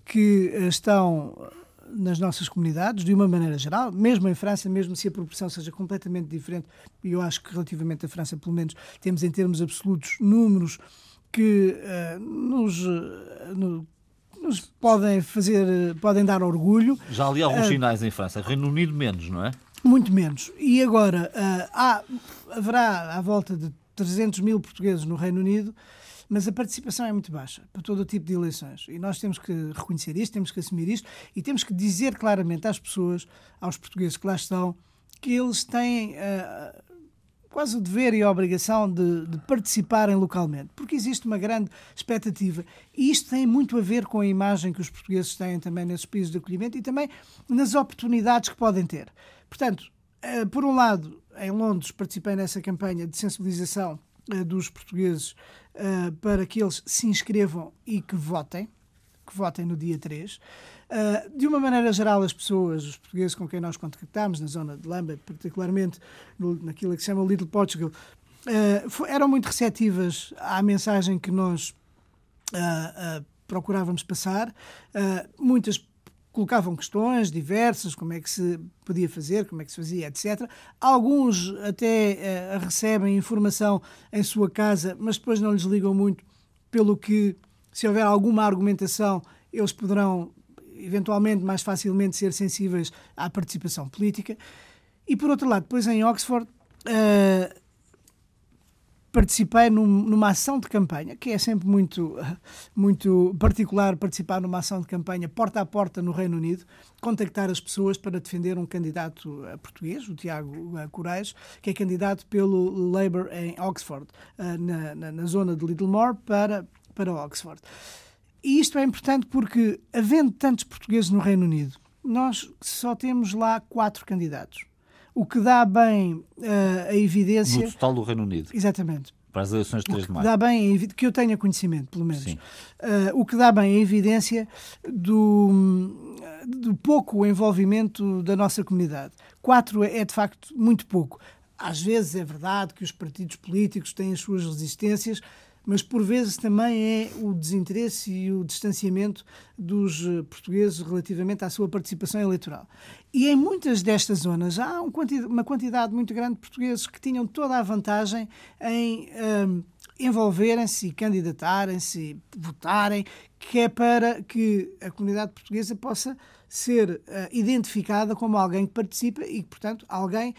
que estão nas nossas comunidades, de uma maneira geral, mesmo em França, mesmo se a proporção seja completamente diferente, e eu acho que relativamente à França, pelo menos, temos em termos absolutos números que uh, nos, uh, no, nos, podem fazer, podem dar orgulho. Já ali há alguns sinais em França, Reino Unido menos, não é? Muito menos. E agora, há, haverá à volta de 300 mil portugueses no Reino Unido, mas a participação é muito baixa para todo o tipo de eleições. E nós temos que reconhecer isto, temos que assumir isto e temos que dizer claramente às pessoas, aos portugueses que lá estão, que eles têm uh, quase o dever e a obrigação de, de, participarem localmente, porque existe uma grande expectativa e isto tem muito a ver com a imagem que os portugueses têm também nesses países de acolhimento e também nas oportunidades que podem ter. Portanto, uh, por um lado, em Londres participei nessa campanha de sensibilização uh, dos portugueses uh, para que eles se inscrevam e que votem, que votem no dia 3. Uh, eh, de uma maneira geral, as pessoas, os portugueses com quem nós contactámos na zona de Lambert, particularmente no, naquilo que se chama Little Portugal, uh, eram muito receptivas à mensagem que nós procurávamos passar. muitas colocavam questões diversas, como é que se podia fazer, como é que se fazia, etc. Alguns até uh, recebem informação em sua casa, mas depois não lhes ligam muito, pelo que, se houver alguma argumentação, eles poderão eventualmente mais facilmente ser sensíveis à participação política. E por outro lado, depois em Oxford, uh, participei num, numa ação de campanha, que é sempre muito, muito particular participar numa ação de campanha porta a porta no Reino Unido, contactar as pessoas para defender um candidato eh, português, o Tiago eh, Corais, que é candidato pelo Labour em Oxford, eh, na, na, na zona de Littlemore, para, para Oxford. E isto é importante porque, havendo tantos portugueses no Reino Unido, nós só temos lá quatro candidatos o que dá bem uh, a evidência. No total do Reino Unido. Exatamente. Para as eleições de 3 de maio. Dá bem, que eu tenha conhecimento, pelo menos. Uh, o que dá bem a evidência do, do pouco envolvimento da nossa comunidade. Quatro é, de facto, muito pouco. às vezes é verdade que os partidos políticos têm as suas resistências, mas por vezes também é o desinteresse e o distanciamento dos eh, portugueses relativamente à sua participação eleitoral. E em muitas destas zonas há uma quantidade muito grande de portugueses que tinham toda a vantagem em um, envolverem-se e candidatarem-se votarem, que é para que a comunidade portuguesa possa ser uh, identificada como alguém que participa e, portanto, alguém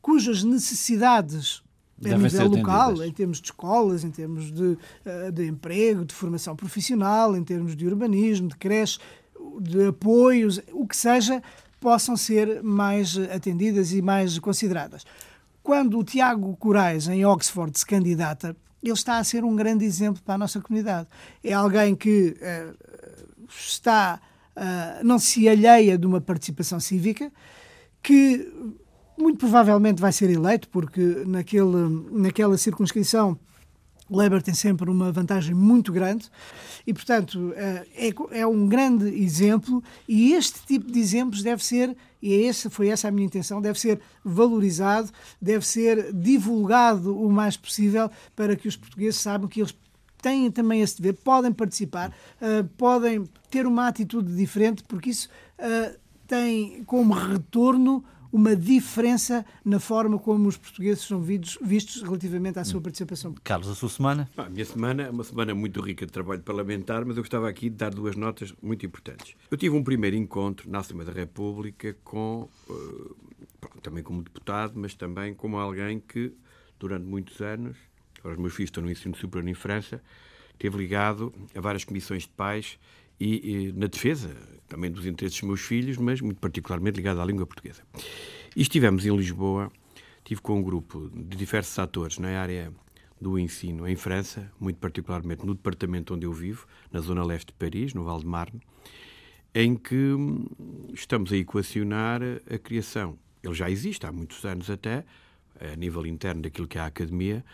cujas necessidades a nível local, em termos de escolas, em termos de, eh, de emprego, de formação profissional, em termos de urbanismo, de creches, de apoios, o que seja, possam ser mais atendidas e mais consideradas. Quando o Tiago Corais, em Oxford, se candidata, ele está a ser um grande exemplo para a nossa comunidade. É alguém que uh, está, uh, não se alheia de uma participação cívica, que muito provavelmente vai ser eleito, porque naquele, naquela circunscrição o Labour tem sempre uma vantagem muito grande. E, portanto, eh, é, é um grande exemplo e este tipo de exemplos deve ser, e é essa, foi essa a minha intenção, deve ser valorizado, deve ser divulgado o mais possível para que os portugueses saibam que eles têm também esse dever, podem participar, uh, podem ter uma atitude diferente, porque isso uh, tem como retorno uma diferença na forma como os portugueses são vistos relativamente à sua hum. participação. Carlos, a sua semana? a minha semana é uma semana muito rica de trabalho parlamentar, mas eu gostava aqui de dar duas notas muito importantes. Eu tive um primeiro encontro na Assembleia da República com, uh, também como deputado, mas também como alguém que, durante muitos anos, agora os meus filhos estão no ensino superior em França, esteve ligado a várias comissões de pais e, e, na defesa também dos interesses dos meus filhos, mas muito particularmente ligado à língua portuguesa. E estivemos em Lisboa, tive com um grupo de diversos atores na área do ensino em França, muito particularmente no departamento onde eu vivo, na zona leste de Paris, no Val de Marne, em que hum, estamos a equacionar a criação. Ele já existe há muitos anos até, a nível interno daquilo que é a academia,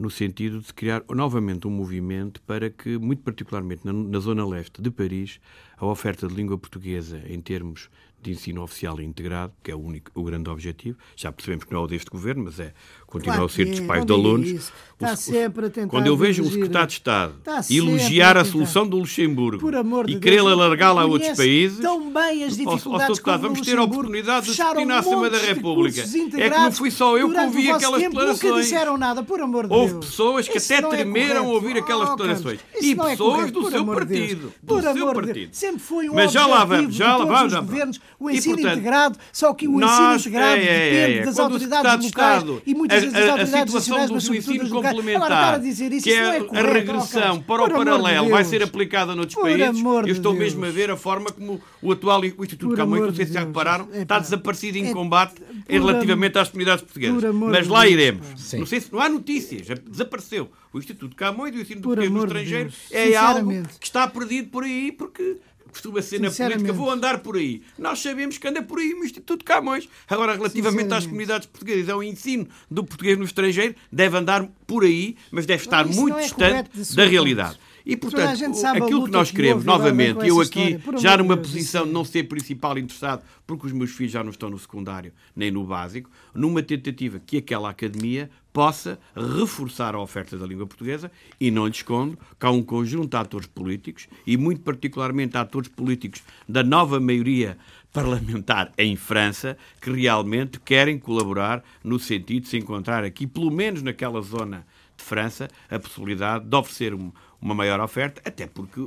no sentido de criar novamente um movimento para que, muito particularmente na, na zona leste de Paris, a oferta de língua portuguesa em termos de ensino oficial integrado, que é o, único, o grande objetivo. Já percebemos que não é o deste governo, mas é continuar claro a ser dos pais de alunos. Está sempre a tentar Quando eu vejo um secretário de Estado elogiar a, a solução do Luxemburgo e querer alargá-la a outros países, tão bem as dificuldades ao, ao vamos ter a oportunidade de discutir na Assembleia da República. É que não fui só eu que ouvi aquelas declarações. Nunca disseram nada, por amor de Houve pessoas que até é tremeram ao ouvir aquelas declarações. E é pessoas do seu partido. Do seu partido. Sempre foi um Mas já lá vamos, já lá vamos o ensino integrado, só que o ensino integrado é, é, depende é, das autoridades locais e muitas a situação do ensino complementar, isso, que é, é a regressão para o paralelo, vai ser aplicada noutros países. Eu estou mesmo a ver a forma como o atual o Instituto Camões, não sei se já repararam, está desaparecido em combate relativamente às comunidades portuguesas. Mas lá iremos. Não sei se não há notícias, desapareceu. O Instituto Camões e o ensino português no estrangeiro é algo que está perdido por aí porque costuma ser na política, vou andar por aí. Nós sabemos que anda por aí o Instituto Camões. Agora, relativamente às comunidades portuguesas, ao ensino do português no estrangeiro, deve andar por aí, mas deve estar não, muito é distante da realidade. E, portanto, aquilo que nós queremos, novamente, eu aqui, já numa Deus, posição de não ser principal interessado, porque os meus filhos já não estão no secundário nem no básico, numa tentativa que aquela academia possa reforçar a oferta da língua portuguesa e não lhe escondo que há um conjunto de atores políticos e muito particularmente atores políticos da nova maioria parlamentar em França que realmente querem colaborar no sentido de se encontrar aqui, pelo menos naquela zona de França, a possibilidade de oferecer uma maior oferta, até porque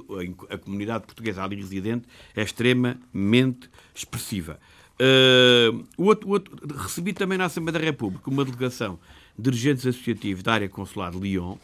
a comunidade portuguesa ali residente é extremamente expressiva. Uh, o outro, o outro, recebi também na Assembleia da República uma delegação dirigentes associativos da área consular de Lyon,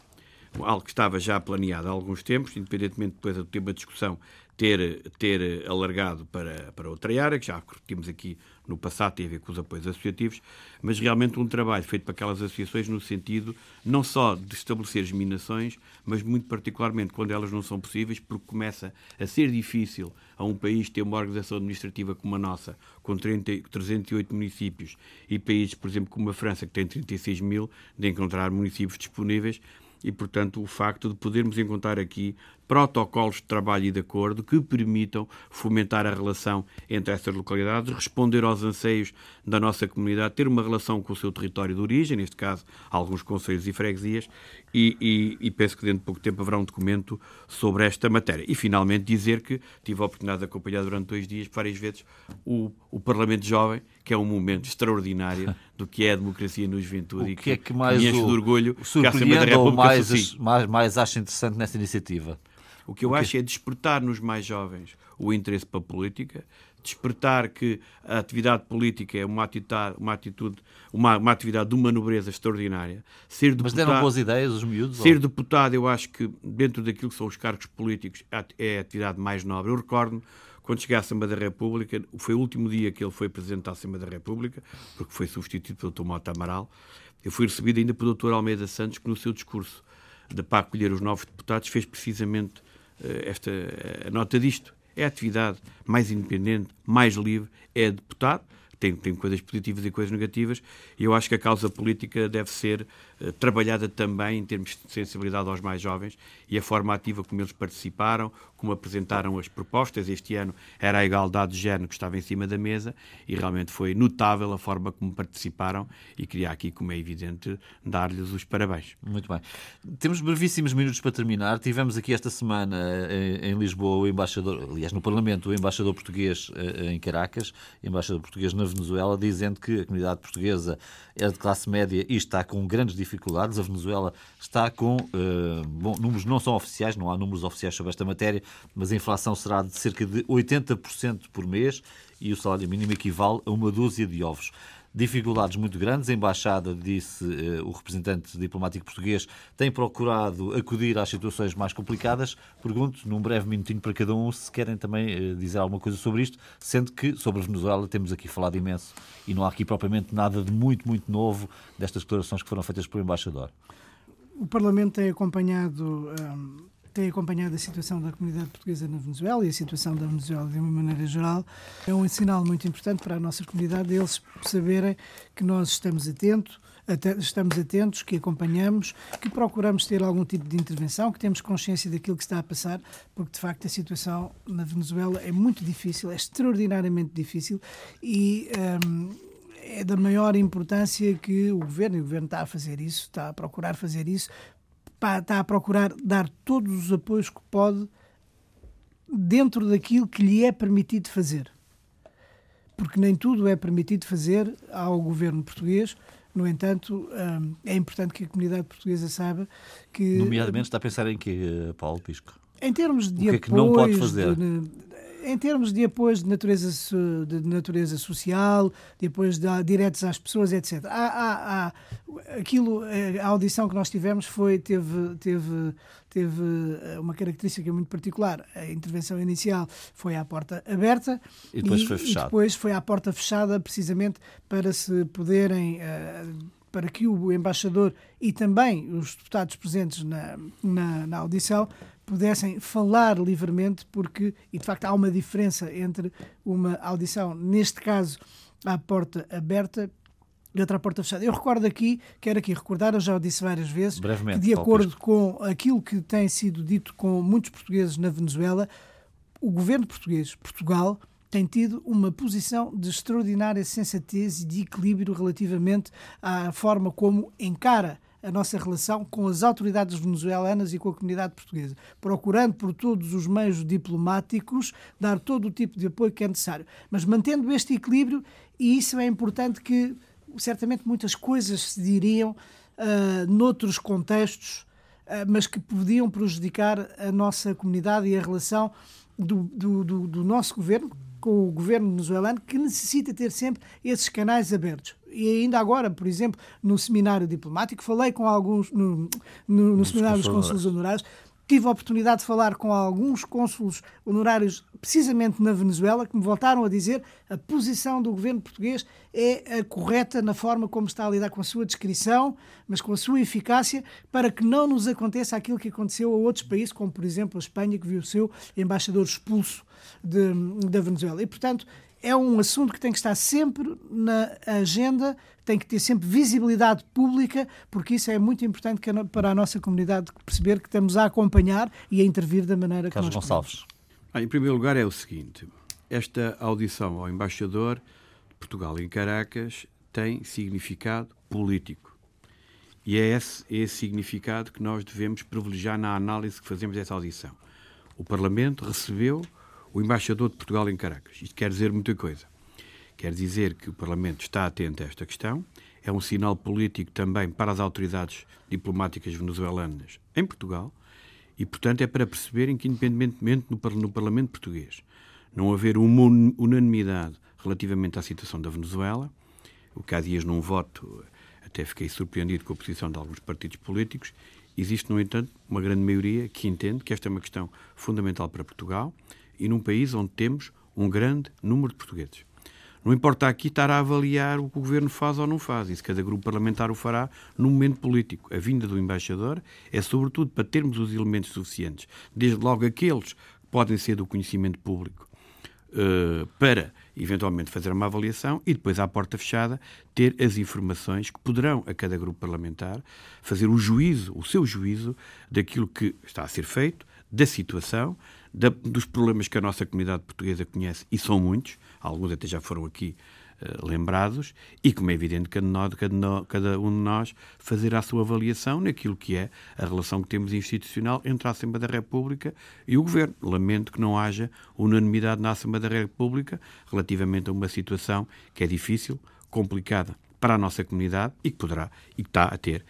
algo que estava já planeado há alguns tempos, independentemente depois do tema de discussão ter, ter alargado para, para outra área, que já tínhamos aqui no passado, tem a ver com os apoios associativos, mas realmente um trabalho feito para aquelas associações no sentido não só de estabelecer germinações, mas muito particularmente quando elas não são possíveis, porque começa a ser difícil a um país ter uma organização administrativa como a nossa, com 30, 308 municípios, e países, por exemplo, como a França, que tem 36 mil, de encontrar municípios disponíveis e, portanto, o facto de podermos encontrar aqui protocolos de trabalho e de acordo que permitam fomentar a relação entre essas localidades, responder aos anseios da nossa comunidade, ter uma relação com o seu território de origem, neste caso, alguns conselhos e freguesias, e, e, e, penso que dentro de pouco tempo haverá um documento sobre esta matéria. E, finalmente, dizer que tive a oportunidade de acompanhar durante dois dias, várias vezes, o, o Parlamento Jovem, que é um momento extraordinário do que é a democracia no juventude o e que, é que mais enche o, de orgulho que a Assembleia da República mais, mais, mais acha interessante nesta iniciativa? O que eu acho é despertar nos mais jovens o interesse para a política, despertar que a atividade política é uma atitude, uma, atitude, uma, uma atividade de uma nobreza extraordinária. Ser deputado, Mas deram boas ideias os miúdos? Ser ou? deputado, eu acho que dentro daquilo que são os cargos políticos, é a atividade mais nobre. Eu recordo quando cheguei à Assembleia da República, foi o último dia que ele foi presidente da Assembleia da República, porque foi substituído pelo Dr. Mota Amaral. Eu fui recebido ainda pelo Dr. Almeida Santos, que no seu discurso de para acolher os novos deputados fez precisamente esta a nota disto. É a atividade mais independente, mais livre, é deputado, tem, tem coisas positivas e coisas negativas, e eu acho que a causa política deve ser uh, trabalhada também em termos de sensibilidade aos mais jovens e a forma ativa como eles participaram, como apresentaram as propostas. Este ano era a igualdade de género que estava em cima da mesa e realmente foi notável a forma como participaram e queria aqui, como é evidente, dar-lhes os parabéns. Muito bem. Temos brevíssimos minutos para terminar. Tivemos aqui esta semana em Lisboa o embaixador, aliás, no Parlamento, o embaixador português em Caracas, embaixador português na Venezuela, dizendo que a comunidade portuguesa é de classe média e está com grandes dificuldades. A Venezuela está com uh, bom, números não são oficiais, não há números oficiais sobre esta matéria, mas a inflação será de cerca de 80% por mês e o salário mínimo equivale a uma dúzia de ovos dificuldades muito grandes. A embaixada, disse uh, o representante diplomático português, tem procurado acudir às situações mais complicadas. Pergunto, num breve minutinho para cada um, se querem também uh, dizer alguma coisa sobre isto, sendo que sobre a Venezuela temos aqui falado imenso e não há aqui propriamente nada de muito, muito novo destas declarações que foram feitas pelo embaixador. O Parlamento tem acompanhado. Um tem acompanhado a situação da comunidade portuguesa na Venezuela e a situação da Venezuela de uma maneira geral, é um sinal muito importante para a nossa comunidade eles saberem que nós estamos atentos, estamos atentos, que acompanhamos, que procuramos ter algum tipo de intervenção, que temos consciência daquilo que está a passar, porque de facto a situação na Venezuela é muito difícil, é extraordinariamente difícil e um, é da maior importância que o governo, e o governo está a fazer isso, está a procurar fazer isso, está a procurar dar todos os apoios que pode dentro daquilo que lhe é permitido fazer. Porque nem tudo é permitido fazer ao governo português. No entanto, hum, é importante que a comunidade portuguesa saiba que. Nomeadamente, está a pensar em que, Paulo Pisco? Em termos de o que é que não pode fazer? De, em termos de apoios de natureza, de natureza social, de apoios de, diretos às pessoas, etc. Há, há, há, aquilo, a audição que nós tivemos foi, teve, teve, teve eh, uma característica muito particular. A intervenção inicial foi à porta aberta e depois, e, foi, fechado. E depois foi à porta fechada, precisamente para se poderem. Uh, para que o embaixador e também os deputados presentes na, na, na audição pudessem falar livremente, porque, e de facto há uma diferença entre uma audição, neste caso, à porta aberta e outra à porta fechada. Eu recordo aqui, quero aqui recordar, eu já o disse várias vezes, que de acordo com aquilo que tem sido dito com muitos portugueses na Venezuela, o governo português, Portugal, tem tido uma posição de extraordinária sensatez e de equilíbrio relativamente à forma como encara a nossa relação com as autoridades venezuelanas e com a comunidade portuguesa, procurando por todos os meios diplomáticos dar todo o tipo de apoio que é necessário, mas mantendo este equilíbrio, e isso é importante que certamente muitas coisas se diriam uh, noutros contextos, uh, mas que podiam prejudicar a nossa comunidade e a relação do, do, do, do nosso governo com o governo venezuelano, que necessita ter sempre esses canais abertos e ainda agora, por exemplo, no seminário diplomático, falei com alguns, no, no, no seminário dos consulos honorários, tive a oportunidade de falar com alguns cônsulos honorários, precisamente na Venezuela, que me voltaram a dizer a posição do governo português é a correta na forma como está a lidar com a sua descrição, mas com a sua eficácia, para que não nos aconteça aquilo que aconteceu a outros países, como por exemplo a Espanha, que viu o seu embaixador expulso de, da Venezuela. E, portanto, é um assunto que tem que estar sempre na agenda, tem que ter sempre visibilidade pública, porque isso é muito importante para a nossa comunidade perceber que estamos a acompanhar e a intervir da maneira que Carlos nós Gonçalves. Ah, em primeiro lugar é o seguinte, esta audição ao embaixador de Portugal em Caracas tem significado político. E é esse, esse significado que nós devemos privilegiar na análise que fazemos dessa audição. O Parlamento recebeu o embaixador de Portugal em Caracas. Isto quer dizer muita coisa. Quer dizer que o Parlamento está atento a esta questão, é um sinal político também para as autoridades diplomáticas venezuelanas em Portugal e, portanto, é para perceberem que, independentemente no, Parlamento português não haver uma unanimidade relativamente à situação da Venezuela, o que há dias num voto até fiquei surpreendido com a posição de alguns partidos políticos, existe, no entanto, uma grande maioria que entende que esta é uma questão fundamental para Portugal e num país onde temos um grande número de portugueses. Não importa aqui estar a avaliar o que o governo faz ou não faz, isso cada grupo parlamentar o fará no momento político. A vinda do embaixador é sobretudo para termos os elementos suficientes, desde logo aqueles que podem ser do conhecimento público, uh, para eventualmente fazer uma avaliação e depois, à porta fechada, ter as informações que poderão, a cada grupo parlamentar, fazer o juízo, o seu juízo, daquilo que está a ser feito, da situação, da, dos problemas que a nossa comunidade portuguesa conhece, e são muitos, alguns até já foram aqui uh, lembrados, e como é evidente, cada, nós, cada, cada um de nós fazer a sua avaliação naquilo que é a relação que temos institucional entre a Assembleia da República e o Governo. Lamento que não haja unanimidade na Assembleia da República relativamente a uma situação que é difícil, complicada para a nossa comunidade e que poderá e está a ter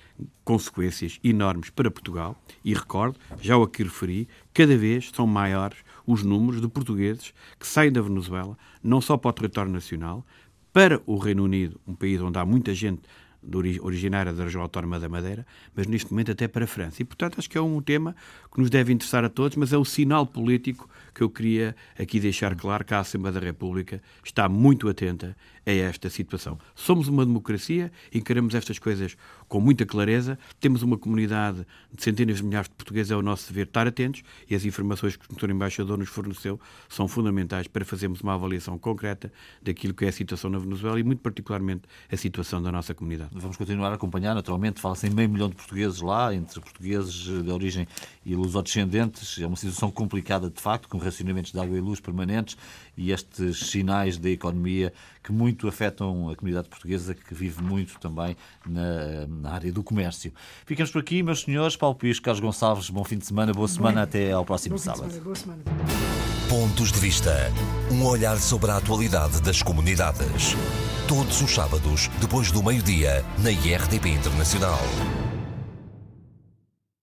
consequências enormes para Portugal. E recordo, já o aqui referi, cada vez são maiores os números de portugueses que saem da Venezuela, não só para o território nacional, para o Reino Unido, um país onde há muita gente originária da região autónoma da Madeira, mas neste momento até para a França. E, portanto, acho que é um tema que nos deve interessar a todos, mas é o sinal político que eu queria aqui deixar claro que a Assembleia da República está muito atenta a esta situação. Somos uma democracia, encaramos estas coisas com muita clareza, temos uma comunidade de centenas de milhares de portugueses, é o nosso dever estar atentos e as informações que o Sr. Embaixador nos forneceu são fundamentais para fazermos uma avaliação concreta daquilo que é a situação na Venezuela e, muito particularmente, a situação da nossa comunidade. Vamos continuar a acompanhar, naturalmente, fala-se em meio milhão de portugueses lá, entre portugueses de origem e lusodescendentes. É uma situação complicada, de facto, com racionamentos de água e luz permanentes e estes sinais da economia que muito afetam a comunidade portuguesa, que vive muito também na, na área do comércio. Ficamos por aqui, meus senhores. Paulo Pires, Carlos Gonçalves, bom fim de semana, boa semana, até ao próximo sábado. Semana, boa semana. Pontos de Vista. Um olhar sobre a atualidade das comunidades. Todos os sábados, depois do meio-dia, na IRTP Internacional.